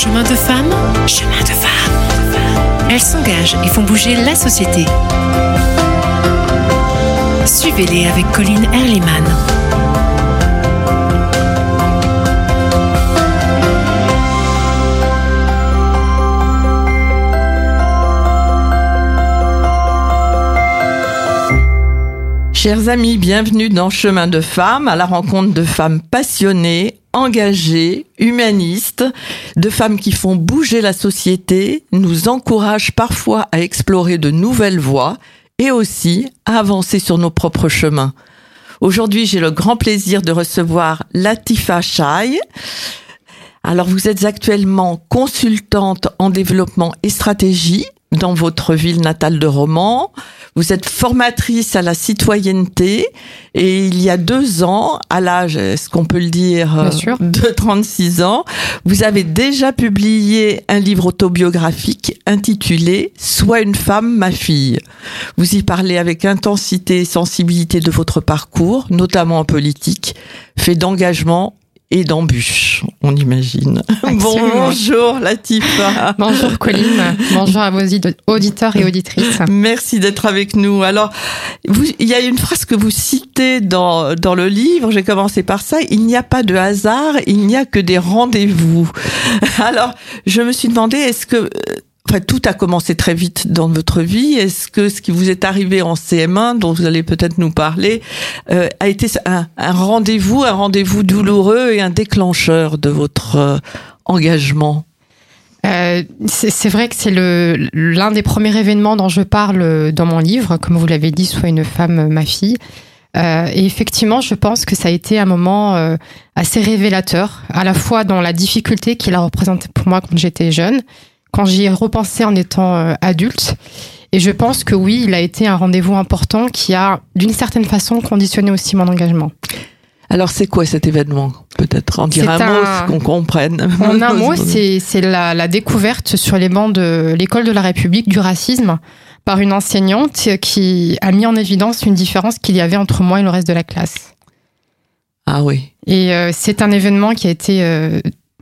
Chemin de femme, chemin de femme. Elles s'engagent et font bouger la société. Suivez-les avec Colline Erliman. Chers amis, bienvenue dans Chemin de femmes, à la rencontre de femmes passionnées, engagées, humanistes, de femmes qui font bouger la société, nous encouragent parfois à explorer de nouvelles voies et aussi à avancer sur nos propres chemins. Aujourd'hui, j'ai le grand plaisir de recevoir Latifa Chai. Alors, vous êtes actuellement consultante en développement et stratégie dans votre ville natale de Romans. Vous êtes formatrice à la citoyenneté et il y a deux ans, à l'âge, est-ce qu'on peut le dire, sûr. de 36 ans, vous avez déjà publié un livre autobiographique intitulé Sois une femme, ma fille. Vous y parlez avec intensité et sensibilité de votre parcours, notamment en politique, fait d'engagement et d'embûches, on imagine. Absolument. Bonjour Latifa. Bonjour Colline, bonjour à vos audi- auditeurs et auditrices. Merci d'être avec nous. Alors, vous, il y a une phrase que vous citez dans, dans le livre, j'ai commencé par ça, il n'y a pas de hasard, il n'y a que des rendez-vous. Alors, je me suis demandé, est-ce que, enfin, tout a commencé très vite dans votre vie, est-ce que ce qui vous est arrivé en CM1, dont vous allez peut-être nous parler, euh, a été un, rendez-vous, un rendez-vous douloureux et un déclencheur de votre euh, engagement? Euh, c'est vrai que c'est l'un des premiers événements dont je parle dans mon livre, comme vous l'avez dit, Soit une femme, ma fille. Et effectivement, je pense que ça a été un moment assez révélateur, à la fois dans la difficulté qu'il a représenté pour moi quand j'étais jeune, quand j'y ai repensé en étant euh, adulte. Et je pense que oui, il a été un rendez-vous important qui a, d'une certaine façon, conditionné aussi mon engagement. Alors, c'est quoi cet événement Peut-être? En dire C'est un mot, un- qu'on comprenne. En un mot, c'est c'est la, la découverte sur les bancs de l'école de la République du racisme par une enseignante qui a mis en évidence une différence qu'il y avait entre moi et le reste de la classe. Ah oui. Et euh, c'est un événement qui a été euh,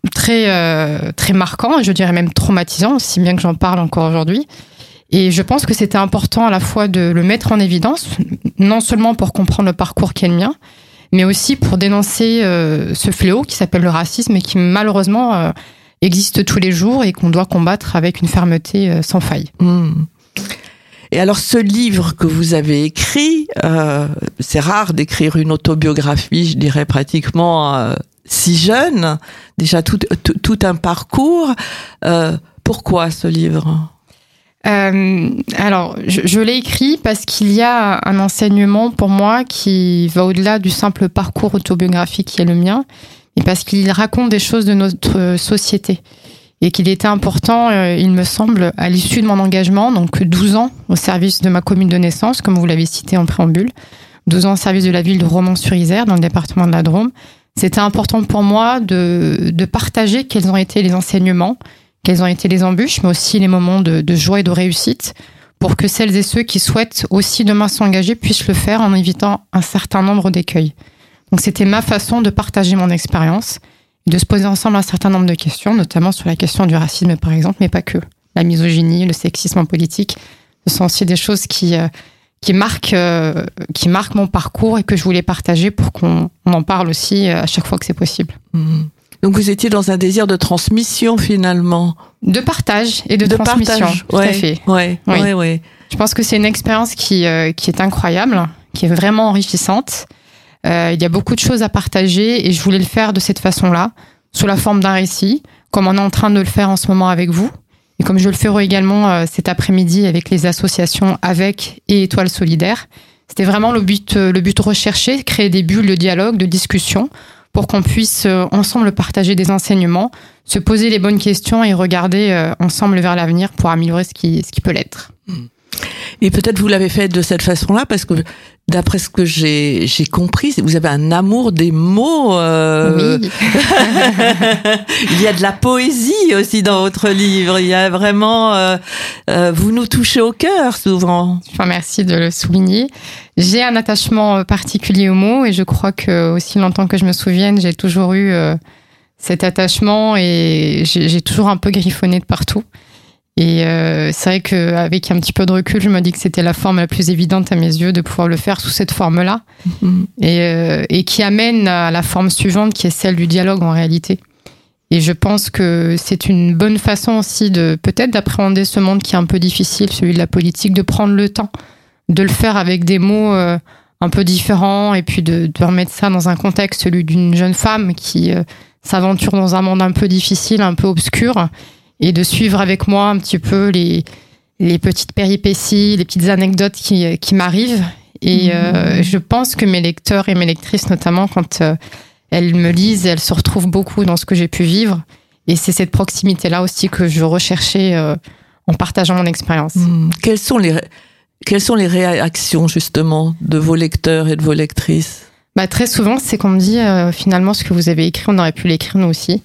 très euh, très marquant, et je dirais même traumatisant, si bien que j'en parle encore aujourd'hui. Et je pense que c'était important à la fois de le mettre en évidence, non seulement pour comprendre le parcours qui est le mien, mais aussi pour dénoncer euh, ce fléau qui s'appelle le racisme et qui malheureusement euh, existe tous les jours et qu'on doit combattre avec une fermeté euh, sans faille. Hmm. Et alors, ce livre que vous avez écrit, euh, c'est rare d'écrire une autobiographie, je dirais pratiquement euh, si jeune, déjà tout, un parcours. Euh, pourquoi ce livre? Euh, alors, je, je l'ai écrit parce qu'il y a un enseignement pour moi qui va au-delà du simple parcours autobiographique qui est le mien, et parce qu'il raconte des choses de notre société. Et qu'il était important, euh, il me semble, à l'issue de mon engagement, donc 12 ans au service de ma commune de naissance, comme vous l'avez cité en préambule, 12 ans au service de la ville de Romans-sur-Isère, dans le département de la Drôme, c'était important pour moi de, de partager quels ont été les enseignements, quelles ont été les embûches, mais aussi les moments de, de joie et de réussite, pour que celles et ceux qui souhaitent aussi demain s'engager puissent le faire en évitant un certain nombre d'écueils. Donc c'était ma façon de partager mon expérience, de se poser ensemble un certain nombre de questions, notamment sur la question du racisme par exemple, mais pas que. La misogynie, le sexisme en politique, ce sont aussi des choses qui, euh, qui, marquent, euh, qui marquent mon parcours et que je voulais partager pour qu'on on en parle aussi euh, à chaque fois que c'est possible. Hmm. Donc, vous étiez dans un désir de transmission finalement. De partage et de, transmission, partage. tout ouais, à fait. Ouais, Oui. ouais, ouais. Je pense que c'est une expérience qui, euh, qui est incroyable, qui est vraiment enrichissante. Euh, il y a beaucoup de choses à partager et je voulais le faire de cette façon-là, sous la forme d'un récit, comme on est en train de le faire en ce moment avec vous. Et comme je le ferai également euh, cet après-midi avec les associations Avec et Étoile Solidaire. C'était vraiment le but, euh, le but recherché, créer des bulles de dialogue, de discussion, pour qu'on puisse euh, ensemble partager des enseignements, se poser les bonnes questions et regarder ensemble vers l'avenir pour améliorer ce qui, ce qui peut l'être. Et peut-être vous l'avez fait de cette façon-là parce que d'après ce que j'ai j'ai compris, vous avez un amour des mots. euh, Oui. Il y a de la poésie aussi dans votre livre. Il y a vraiment, euh, euh, vous nous touchez au cœur souvent. Enfin, merci de le souligner. J'ai un attachement particulier aux mots et je crois que aussi longtemps que je me souvienne, j'ai toujours eu cet attachement et j'ai toujours un peu griffonné de partout. Et euh, c'est vrai qu'avec un petit peu de recul, je me dis que c'était la forme la plus évidente à mes yeux de pouvoir le faire sous cette forme-là, mhm. et, euh, et, qui amène à la forme suivante qui est celle du dialogue en réalité. Et je pense que c'est une bonne façon aussi de peut-être d'appréhender ce monde qui est un peu difficile, celui de la politique, de prendre le temps, de le faire avec des mots euh, un peu différents, et puis de, de, remettre ça dans un contexte, celui d'une jeune femme qui s'aventure dans un monde un peu difficile, un peu obscur et de suivre avec moi un petit peu les, les petites péripéties, les petites anecdotes qui, qui m'arrivent. Et mmh. euh, je pense que mes lecteurs et mes lectrices, notamment, quand euh, elles me lisent, elles se retrouvent beaucoup dans ce que j'ai pu vivre. Et c'est cette proximité-là aussi que je recherchais euh, en partageant mon expérience. Mmh. Quelles, sont les, quelles sont les réactions, justement, de vos lecteurs et de vos lectrices? Bah, Très souvent, c'est qu'on me dit, finalement, ce que vous avez écrit, on aurait pu l'écrire nous aussi.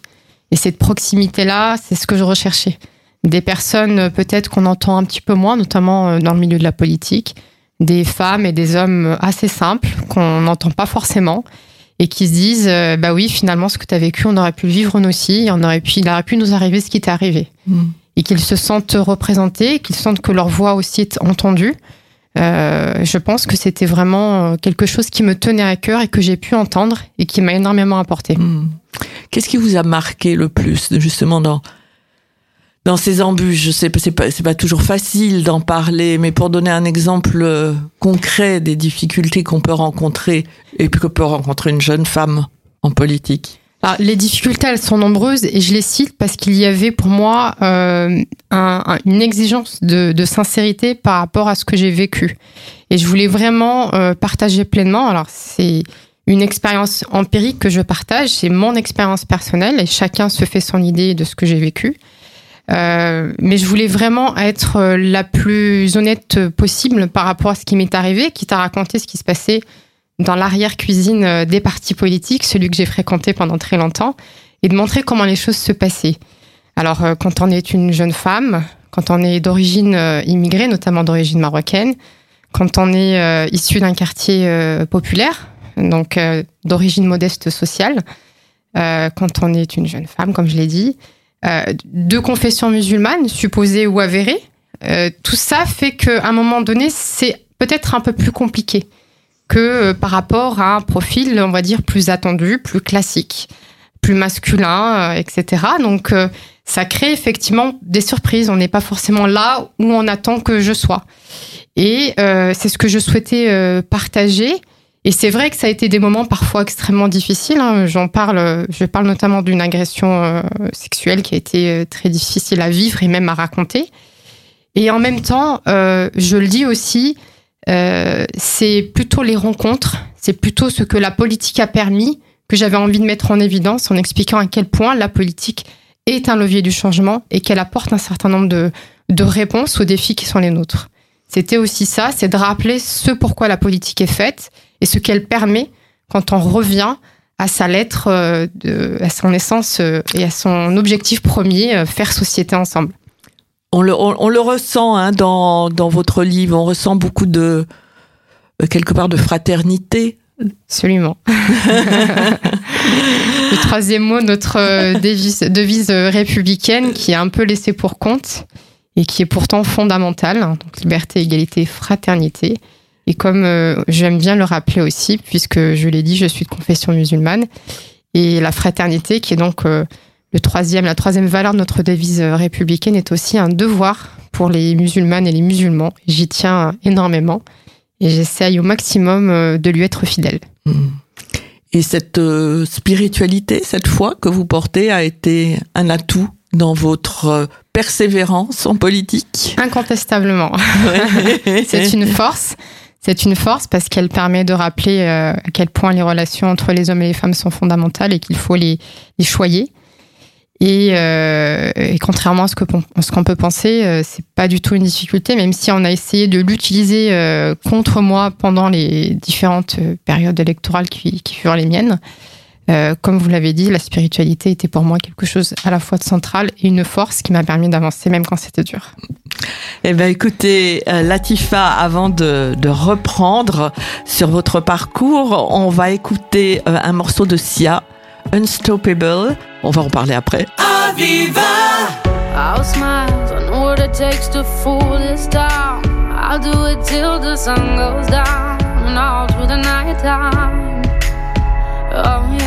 Et cette proximité-là, c'est ce que je recherchais. Des personnes euh, peut-être qu'on entend un petit peu moins, notamment euh, dans le milieu de la politique, des femmes et des hommes euh, assez simples qu'on n'entend pas forcément et qui se disent bah oui finalement ce que tu as vécu on aurait pu le vivre nous aussi on aurait pu il aurait pu nous arriver ce qui t'est arrivé mm. et qu'ils se sentent représentés qu'ils sentent que leur voix aussi est entendue euh, je pense que c'était vraiment quelque chose qui me tenait à cœur et que j'ai pu entendre et qui m'a énormément apporté. Mm. Qu'est-ce qui vous a marqué le plus, justement, dans, dans ces embûches? Je sais pas, c'est pas, pas toujours facile d'en parler, mais pour donner un exemple euh, concret des difficultés qu'on peut rencontrer et que peut rencontrer une jeune femme en politique. Alors, les difficultés, elles sont nombreuses et je les cite parce qu'il y avait pour moi euh, un, une exigence de, de, sincérité par rapport à ce que j'ai vécu. Et je voulais vraiment euh, partager pleinement. Alors, c'est une expérience empirique que je partage, c'est mon expérience personnelle et chacun se fait son idée de ce que j'ai vécu. Euh, mais je voulais vraiment être euh, la plus honnête possible par rapport à ce qui m'est arrivé, quitte à raconter ce qui se passait dans l'arrière-cuisine euh, des partis politiques, celui que j'ai fréquenté pendant très longtemps, et de montrer comment les choses se passaient. Alors, quand on est une jeune femme, quand on est d'origine immigrée, notamment d'origine marocaine, quand on est issu d'un quartier populaire, donc euh, d'origine modeste sociale, euh, quand on est une jeune femme, comme je l'ai dit, euh, de confession musulmane, supposée ou avérée. tout ça fait qu'à un moment donné, c'est peut-être un peu plus compliqué que par rapport à un profil, on va dire, plus attendu, plus classique, plus masculin, etc. Donc, ça crée effectivement des surprises. On n'est pas forcément là où on attend que je sois. Et c'est ce que je souhaitais partager et c'est vrai que ça a été des moments parfois extrêmement difficiles. Hein. J'en parle, je parle notamment d'une agression euh, sexuelle qui a été euh, très difficile à vivre et même à raconter. Et en même temps, euh, je le dis aussi, euh, c'est plutôt les rencontres, c'est plutôt ce que la politique a permis que j'avais envie de mettre en évidence en expliquant à quel point la politique est un levier du changement et qu'elle apporte un certain nombre de, de réponses aux défis qui sont les nôtres. C'était aussi ça, c'est de rappeler ce pourquoi la politique est faite et ce qu'elle permet quand on revient à sa lettre, euh, à son essence euh, et à son objectif premier, euh, faire société ensemble. On le, on, le ressent hein, dans, dans votre livre, on ressent beaucoup de, quelque part, de fraternité. Absolument. le troisième mot, notre devise, devise, républicaine qui est un peu laissée pour compte et qui est pourtant fondamentale, hein, donc liberté, égalité, fraternité. Et comme euh, j'aime bien le rappeler aussi, puisque je l'ai dit, je suis de confession musulmane, et la fraternité, qui est donc euh, le troisième, la troisième valeur de notre devise euh, républicaine, est aussi un devoir pour les musulmanes et les musulmans. J'y tiens énormément et j'essaye au maximum de lui être fidèle. Mmh. Et cette spiritualité, cette foi que vous portez, a été un atout dans votre persévérance en politique Incontestablement. C'est une force. C'est une force parce qu'elle permet de rappeler euh, à quel point les relations entre les hommes et les femmes sont fondamentales et qu'il faut les, les choyer. Et, euh, et, contrairement à ce qu'on peut penser, euh, c'est pas du tout une difficulté, même si on a essayé de l'utiliser euh, contre moi pendant les différentes périodes électorales qui, qui furent les miennes. Euh, comme vous l'avez dit, la spiritualité était pour moi quelque chose à la fois de central et une force qui m'a permis d'avancer même quand c'était dur. Eh ben, écoutez, euh, Latifa, avant de, de, reprendre sur votre parcours, on va écouter euh, un morceau de Sia, Unstoppable. On va en parler après. Aviva! I'll smile, I know what it takes to fool this town. I'll do it till the sun goes down and all through the night time. Oh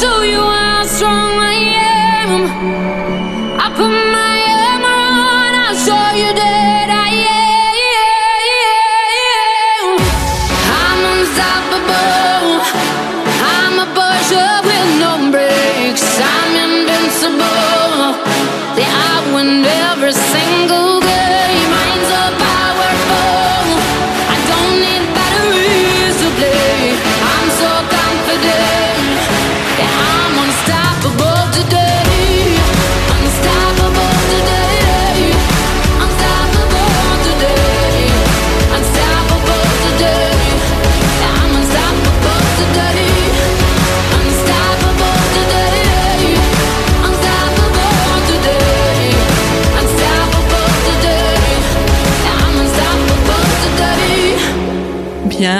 show you how strong I am. I put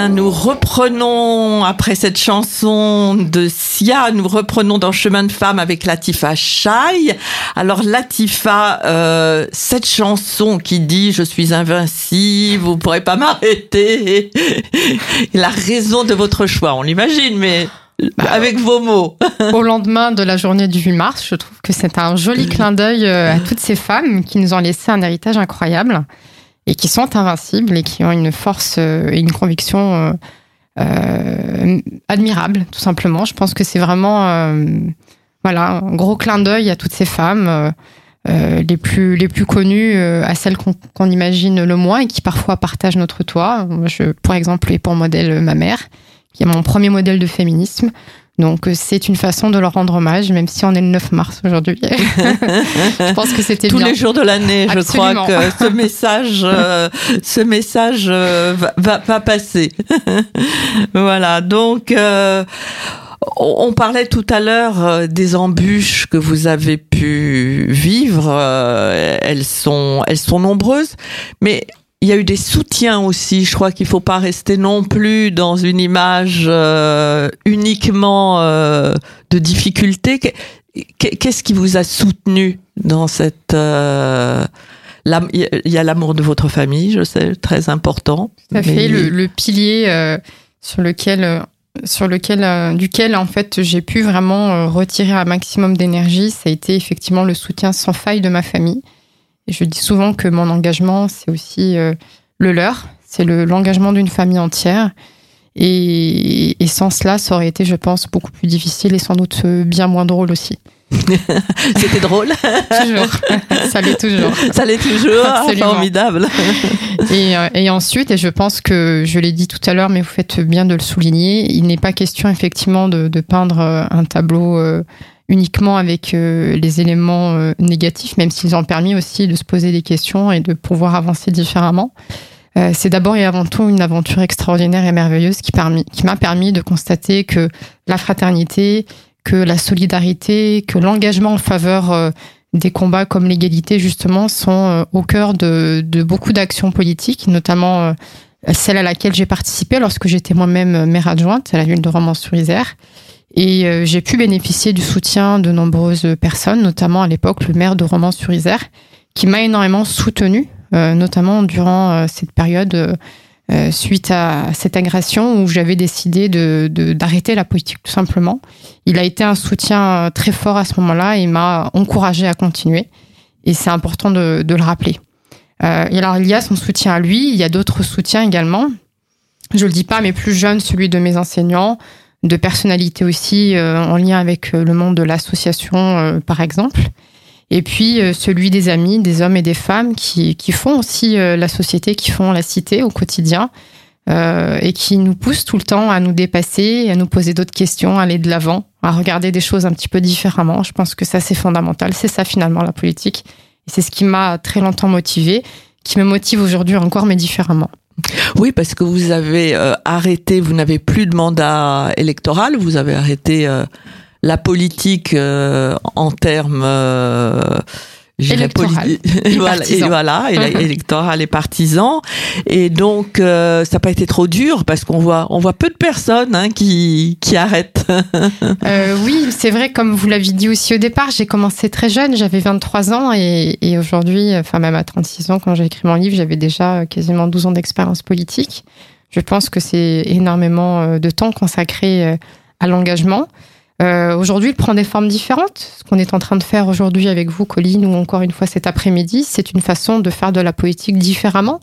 nous reprenons, après cette chanson de Sia, nous reprenons dans Chemin de Femme avec Latifa Shai. Alors Latifa, euh, cette chanson qui dit « Je suis invincible, vous pourrez pas m'arrêter », la raison de votre choix, on l'imagine, mais... Bah, avec vos mots. Au lendemain de la journée du 8 mars, je trouve que c'est un joli clin d'œil euh, à toutes ces femmes qui nous ont laissé un héritage incroyable et qui sont invincibles et qui ont une force euh, et une conviction euh, euh, admirable, tout simplement. Je pense que c'est vraiment voilà, un gros clin d'œil à toutes ces femmes. les plus les plus connues à celles qu'on imagine le moins et qui parfois partagent notre toit. Je, pour exemple, et pour modèle ma mère, qui est mon premier modèle de féminisme. Donc euh, c'est une façon de leur rendre hommage, même si on est le 9 mars aujourd'hui. je pense que c'était tous les jours de l'année. Je crois que ce message, euh, ce message euh, va, va, passer. voilà. Donc on parlait tout à l'heure des embûches que vous avez pu vivre. elles sont, elles sont nombreuses, mais il y a eu des soutiens aussi. Je crois qu'il faut pas rester non plus dans une image euh, uniquement euh, de difficulté. Qu'est-ce qui vous a soutenu dans cette euh, il y a l'amour de votre famille, je sais, très important. Ça fait le, le, pilier sur lequel sur lequel, euh, duquel en fait j'ai pu vraiment euh, retirer un maximum d'énergie, ça a été effectivement le soutien sans faille de ma famille. Et je dis souvent que mon engagement, c'est aussi euh, le leur, c'est l'engagement d'une famille entière. Et, et, sans cela, ça aurait été, je pense, beaucoup plus difficile et sans doute bien moins drôle aussi. C'était drôle. toujours. Ça l'est toujours. Ça l'est toujours. Absolument. Formidable. Et, euh, et, ensuite, et je pense que je l'ai dit tout à l'heure, mais vous faites bien de le souligner, il n'est pas question effectivement de, de peindre euh, un tableau euh, uniquement avec les éléments négatifs, même s'ils ont permis aussi de se poser des questions et de pouvoir avancer différemment. C'est d'abord et avant tout une aventure extraordinaire et merveilleuse qui, qui m'a permis de constater que la fraternité, que la solidarité, que l'engagement en faveur euh, des combats comme l'égalité, justement, sont euh, au cœur de, beaucoup d'actions politiques, notamment euh, celle à laquelle j'ai participé lorsque j'étais moi-même maire adjointe à la ville de Romans-sur-Isère. Et j'ai pu bénéficier du soutien de nombreuses personnes, notamment à l'époque le maire de Romans-sur-Isère, qui m'a énormément soutenu, notamment durant cette période euh, suite à cette agression où j'avais décidé de, d'arrêter la politique tout simplement. Il a été un soutien très fort à ce moment-là et m'a encouragé à continuer. Et c'est important de, de le rappeler. Euh, et alors, il y a son soutien à lui, il y a d'autres soutiens également. Je le dis pas, mais plus jeune, celui de mes enseignants, de personnalités aussi euh, en lien avec le monde de l'association, par exemple et puis euh, celui des amis, des hommes et des femmes qui, qui font aussi euh, la société, qui font la cité au quotidien euh, et qui nous poussent tout le temps à nous dépasser, à nous poser d'autres questions, à aller de l'avant, à regarder des choses un petit peu différemment. Je pense que ça c'est fondamental, c'est ça finalement la politique. Et c'est ce qui m'a très longtemps motivé, qui me motive aujourd'hui encore mais différemment. Oui, parce que vous avez arrêté, vous n'avez plus de mandat électoral, vous avez arrêté la politique euh, en termes euh, électoral. voilà, et voilà électoral et partisan. Et donc euh, ça n'a pas été trop dur parce qu'on voit on voit peu de personnes hein, qui qui arrêtent. Euh, oui c'est vrai comme vous l'aviez dit aussi au départ j'ai commencé très jeune j'avais 23 ans et, et aujourd'hui enfin même à 36 ans quand j'ai écrit mon livre j'avais déjà quasiment 12 ans d'expérience politique. Je pense que c'est énormément de temps consacré à l'engagement euh, aujourd'hui, il prend des formes différentes. Ce qu'on est en train de faire aujourd'hui avec vous, Colline, ou encore une fois cet après-midi, c'est une façon de faire de la politique différemment.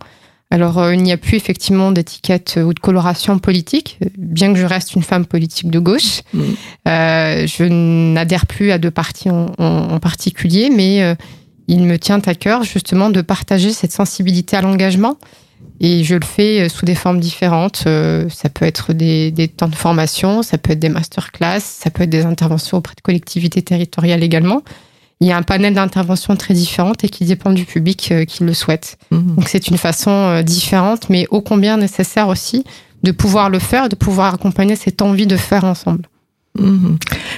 Alors, euh, il n'y a plus effectivement d'étiquette ou de coloration politique, bien que je reste une femme politique de gauche. Mmh. Euh, je n'adhère plus à deux partis en, en particulier, mais euh, il me tient à cœur justement de partager cette sensibilité à l'engagement et je le fais euh, sous des formes différentes. Euh, ça peut être des, des temps de formation, ça peut être des masterclass, ça peut être des interventions auprès de collectivités territoriales également. Il y a un panel d'interventions très différentes et qui dépend du public euh, qui le souhaite. Mmh. Donc c'est une façon différente, mais ô combien nécessaire aussi de pouvoir le faire, de pouvoir accompagner cette envie de faire ensemble. Mmh.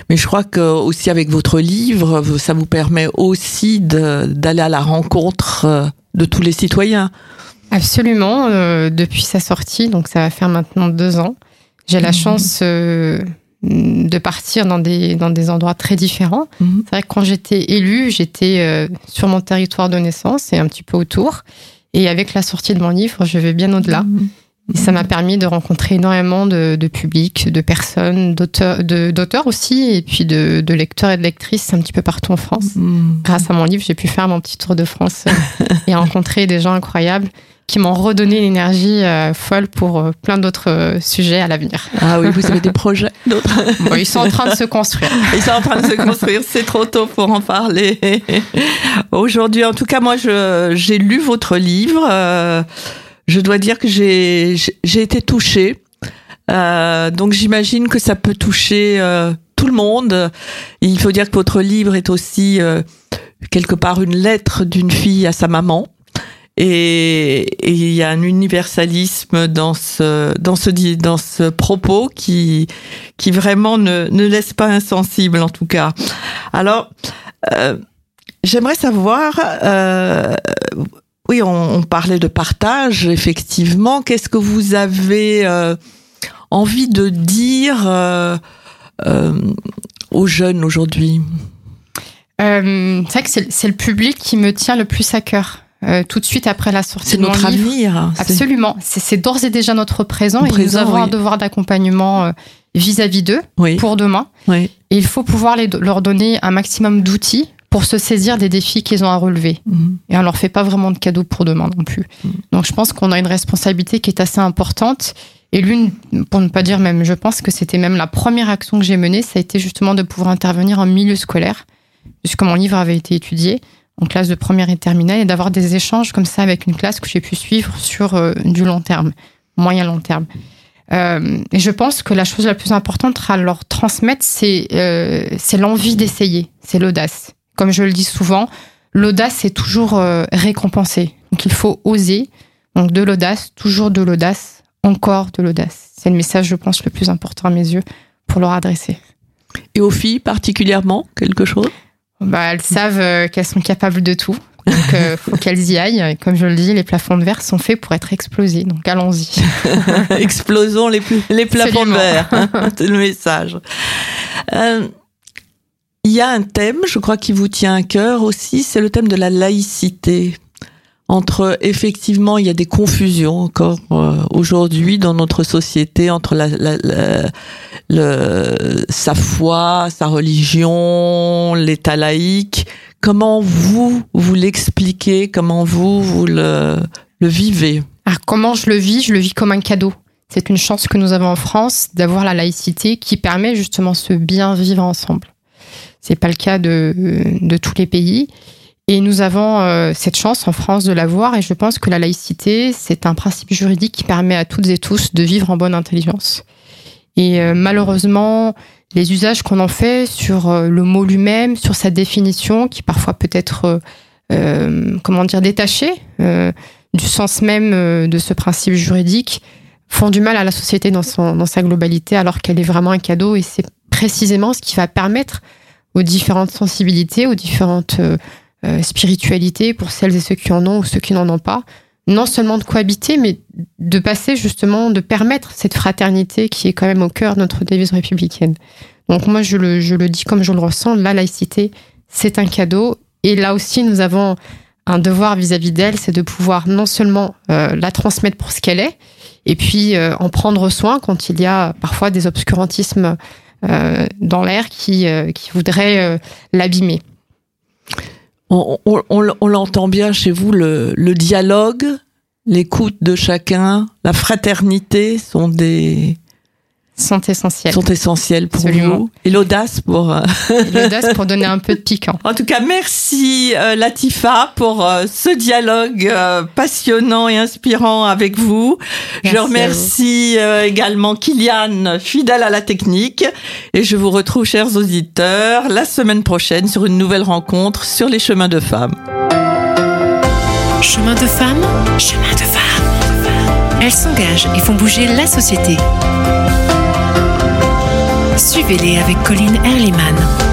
Mais je crois que aussi avec votre livre, ça vous permet aussi d'aller à la rencontre de tous les citoyens. Absolument, euh, depuis sa sortie, donc ça va faire maintenant deux ans. J'ai la mhm. chance euh, de partir dans des, dans des endroits très différents. Mhm. C'est vrai que quand j'étais élue, j'étais euh, sur mon territoire de naissance et un petit peu autour. Et avec la sortie de mon livre, je vais bien au-delà. Mhm. Et ça m'a permis de rencontrer énormément de, de publics, de personnes, d'auteurs aussi, et puis de, de, lecteurs et de lectrices un petit peu partout en France. Grâce à mon livre, j'ai pu faire mon petit tour de France et rencontrer des gens incroyables qui m'ont redonné l'énergie euh, folle pour euh, plein d'autres euh, sujets à l'avenir. Ah oui, vous avez des projets bon, Ils sont en train de se construire. Ils sont en train de se construire, c'est trop tôt pour en parler. Aujourd'hui, en tout cas, moi, j'ai lu votre livre. je dois dire que j'ai été touchée. donc j'imagine que ça peut toucher tout le monde. il faut dire que votre livre est aussi quelque part une lettre d'une fille à sa maman. Et, il y a un universalisme dans ce dans ce dans ce propos qui qui vraiment ne ne laisse pas insensible en tout cas. Alors euh, j'aimerais savoir. Euh, oui, on, parlait de partage, effectivement. Qu'est-ce que vous avez euh, envie de dire aux jeunes aujourd'hui? C'est vrai que c'est le public qui me tient le plus à cœur. Euh, tout de suite après la sortie de mon notre livre. avenir. c'est- Absolument. C'est d'ores et déjà notre présent, et nous Présent, avons un devoir d'accompagnement euh, vis-à-vis d'eux Oui, pour demain. oui. Et il faut pouvoir les- leur donner un maximum d'outils pour se saisir des défis qu'ils ont à relever. Mhm. Et on leur fait pas vraiment de cadeaux pour demain non plus. Mm. Donc je pense qu'on a une responsabilité qui est assez importante. Et l'une, pour ne pas dire même, je pense que c'était même la première action que j'ai menée, ça a été justement de pouvoir intervenir en milieu scolaire, puisque mon livre avait été étudié en classe de première et terminale, et d'avoir des échanges comme ça avec une classe que j'ai pu suivre sur euh, du long terme, moyen long terme. Euh, et je pense que la chose la plus importante à leur transmettre, c'est euh, c'est l'envie d'essayer, c'est l'audace. Comme je le dis souvent, l'audace est toujours récompensée. Donc il faut oser. Donc de l'audace, toujours de l'audace, encore de l'audace. C'est le message, je pense, le plus important à mes yeux pour leur adresser. Et aux filles particulièrement, quelque chose? Bah, elles savent euh, qu'elles sont capables de tout. Donc, euh, faut qu'elles y aillent. Et comme je le dis, les plafonds de verre sont faits pour être explosés. Donc, allons-y. Explosons les, les plafonds de verre. hein, C'est le message. Euh, Il y a un thème, je crois, qui vous tient à cœur aussi, c'est le thème de la laïcité. Entre, effectivement, il y a des confusions encore euh, aujourd'hui dans notre société entre la, la- la- le, sa foi, sa religion, l'État laïque. Comment vous, vous l'expliquez? Comment vous, vous le, le vivez? Alors, comment je le vis? Je le vis comme un cadeau. C'est une chance que nous avons en France d'avoir la laïcité qui permet justement ce bien vivre ensemble. C'est pas le cas de, de tous les pays. Et nous avons euh, cette chance en France de l'avoir. Et je pense que la laïcité, c'est un principe juridique qui permet à toutes et tous de vivre en bonne intelligence. Et euh, malheureusement, les usages qu'on en fait sur euh, le mot lui-même, sur sa définition, qui parfois peut être, euh, euh, comment dire, détaché euh, du sens même de ce principe juridique, font du mal à la société dans, son, dans sa globalité, alors qu'elle est vraiment un cadeau. Et c'est précisément ce qui va permettre aux différentes sensibilités, aux différentes euh, spiritualités, pour celles et ceux qui en ont ou ceux qui n'en ont pas, non seulement de cohabiter, mais de passer justement, de permettre cette fraternité qui est quand même au cœur de notre devise républicaine. Donc moi, je le, dis comme je le ressens, la laïcité, c'est un cadeau. Et là aussi, nous avons un devoir vis-à-vis d'elle, c'est de pouvoir non seulement euh, la transmettre pour ce qu'elle est, et puis euh, en prendre soin quand il y a parfois des obscurantismes dans l'air qui, qui voudraient l'abîmer. On, on- on- l'entend bien chez vous, le, le dialogue, l'écoute de chacun, la fraternité sont des Sont essentiels. sont essentiels pour Absolument. vous et l'audace pour. euh, Et L'audace pour donner un peu de piquant. En tout cas, merci euh, Latifa pour euh, ce dialogue euh, passionnant et inspirant avec vous. Merci je remercie euh, également Kylian, fidèle à la technique, et je vous retrouve, chers auditeurs, la semaine prochaine sur une nouvelle rencontre sur les chemins de femmes. Chemin de femmes, chemin de femmes. Elles s'engagent et font bouger la société. Suivez-les avec Colline Erliman.